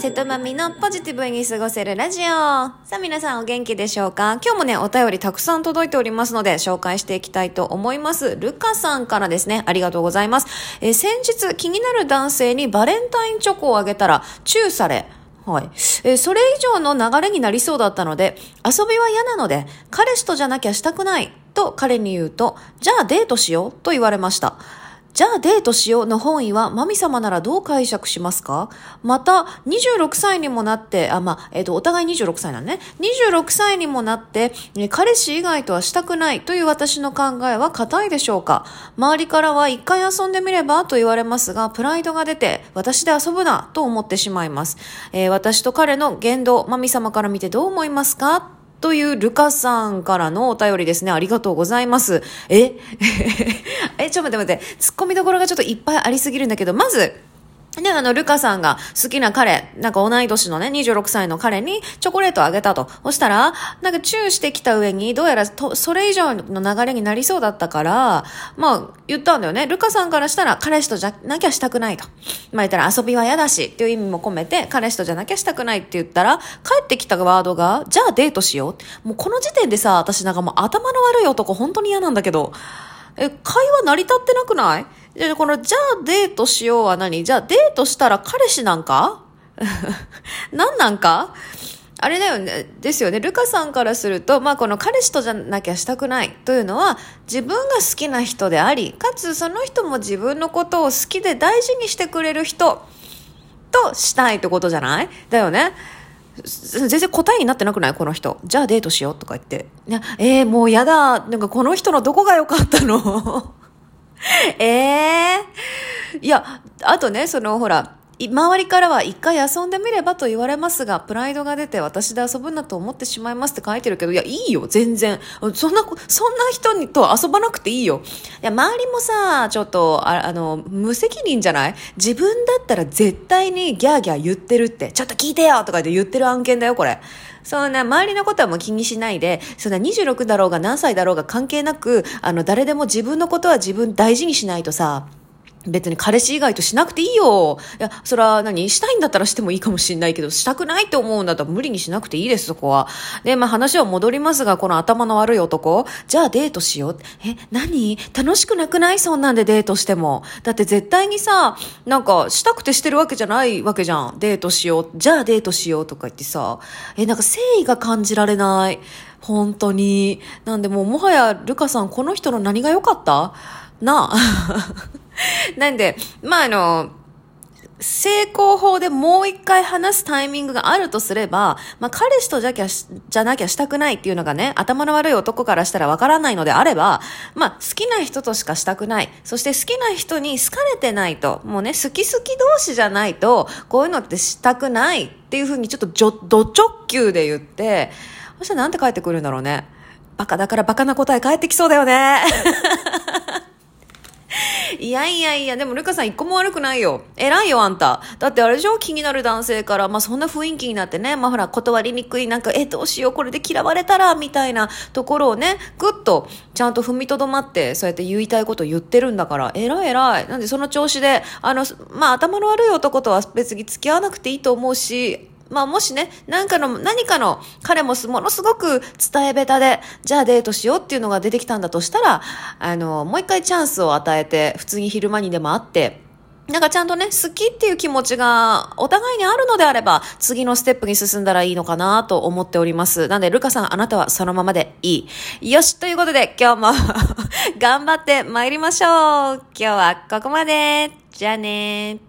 瀬戸まみのポジティブに過ごせるラジオ。さあ皆さんお元気でしょうか？今日もね、お便りたくさん届いておりますので、紹介していきたいと思います。ルカさんからですね、ありがとうございます。えー、先日気になる男性にバレンタインチョコをあげたら、チューされ、はい。えー、それ以上の流れになりそうだったので、遊びは嫌なので、彼氏とじゃなきゃしたくない、と彼に言うと、じゃあデートしよう、と言われました。じゃあデートしようの本意は、マミ様ならどう解釈しますか？また、26歳にもなって、あ、まあ、えっ、ー、と、お互い26歳なんね。26歳にもなって、彼氏以外とはしたくないという私の考えは固いでしょうか？周りからは一回遊んでみればと言われますが、プライドが出て、私で遊ぶなと思ってしまいます。えー、私と彼の言動、マミ様から見てどう思いますか？というルカさんからのお便りですね。ありがとうございます。え？え、ちょっと待って待って。突っ込みどころがちょっといっぱいありすぎるんだけど、まず、で、あの、ルカさんが好きな彼、なんか同い年のね、26歳の彼にチョコレートをあげたと。そしたら、なんかチューしてきた上に、どうやらと、それ以上の流れになりそうだったから、まあ、言ったんだよね。ルカさんからしたら、彼氏とじゃなきゃしたくないと。まあ言ったら遊びは嫌だし、っていう意味も込めて、彼氏とじゃなきゃしたくないって言ったら、帰ってきたワードが、じゃあデートしよう。もうこの時点でさ、私なんかもう頭の悪い男本当に嫌なんだけど、え、会話成り立ってなくない？で、この、じゃあデートしようは何？じゃあデートしたら彼氏なんか？何なんか？あれだよね、ですよね。ルカさんからすると、まあこの彼氏とじゃなきゃしたくないというのは、自分が好きな人であり、かつその人も自分のことを好きで大事にしてくれる人としたいってことじゃない？だよね。全然答えになってなくない？この人。じゃあデートしようとか言って。いや、えー、もうやだ。なんかこの人のどこが良かったの？え えー、いや、あとね、そのほら、周りからは一回遊んでみればと言われますが、プライドが出て私で遊ぶんだと思ってしまいますって書いてるけど、いや、いいよ、全然。そんな、そんな人にと遊ばなくていいよ。いや、周りもさ、ちょっと、ああの、無責任じゃない？自分だったら絶対にギャーギャー言ってるって、ちょっと聞いてよとか言ってる案件だよ、これ。そんな、周りのことはもう気にしないで、そんな26だろうが何歳だろうが関係なく、あの、誰でも自分のことは自分大事にしないとさ、別に彼氏以外としなくていいよ。いや、それは何したいんだったらしてもいいかもしんないけど、したくないと思うんだったら無理にしなくていいです、そこは。で、まあ話は戻りますが、この頭の悪い男。じゃあデートしよう。え、何？楽しくなくない？そんなんでデートしても。だって絶対にさ、なんか、したくてしてるわけじゃないわけじゃん。デートしよう。じゃあデートしようとか言ってさ。え、なんか誠意が感じられない。本当に。なんでもうもはや、ルカさん、この人の何が良かった？なあ。なんで、まあ、あの、成功法でもう一回話すタイミングがあるとすれば、まあ、彼氏とじゃきゃ、じゃなきゃしたくないっていうのがね、頭の悪い男からしたらわからないのであれば、まあ、好きな人としかしたくない。そして好きな人に好かれてないと、もうね、好き好き同士じゃないと、こういうのってしたくないっていうふうにちょっとじょ、ド直球で言って、そしたらなんて返ってくるんだろうね。バカだからバカな答え返ってきそうだよね。いやいやいや、でもルカさん一個も悪くないよ。偉いよ、あんた。だってあれでしょ？気になる男性から、まあそんな雰囲気になってね、まあほら、断りにくい、なんか、え、どうしよう、これで嫌われたら、みたいなところをね、ぐっと、ちゃんと踏みとどまって、そうやって言いたいこと言ってるんだから、偉い偉い。なんでその調子で、あの、まあ頭の悪い男とは別に付き合わなくていいと思うし、まあもしね、なんかの、何かの、彼もものすごく伝え下手で、じゃあデートしようっていうのが出てきたんだとしたら、あの、もう一回チャンスを与えて、普通に昼間にでも会って、なんかちゃんとね、好きっていう気持ちがお互いにあるのであれば、次のステップに進んだらいいのかなと思っております。なんで、ルカさん、あなたはそのままでいい。よし、ということで、今日も 頑張って参りましょう。今日はここまで。じゃあね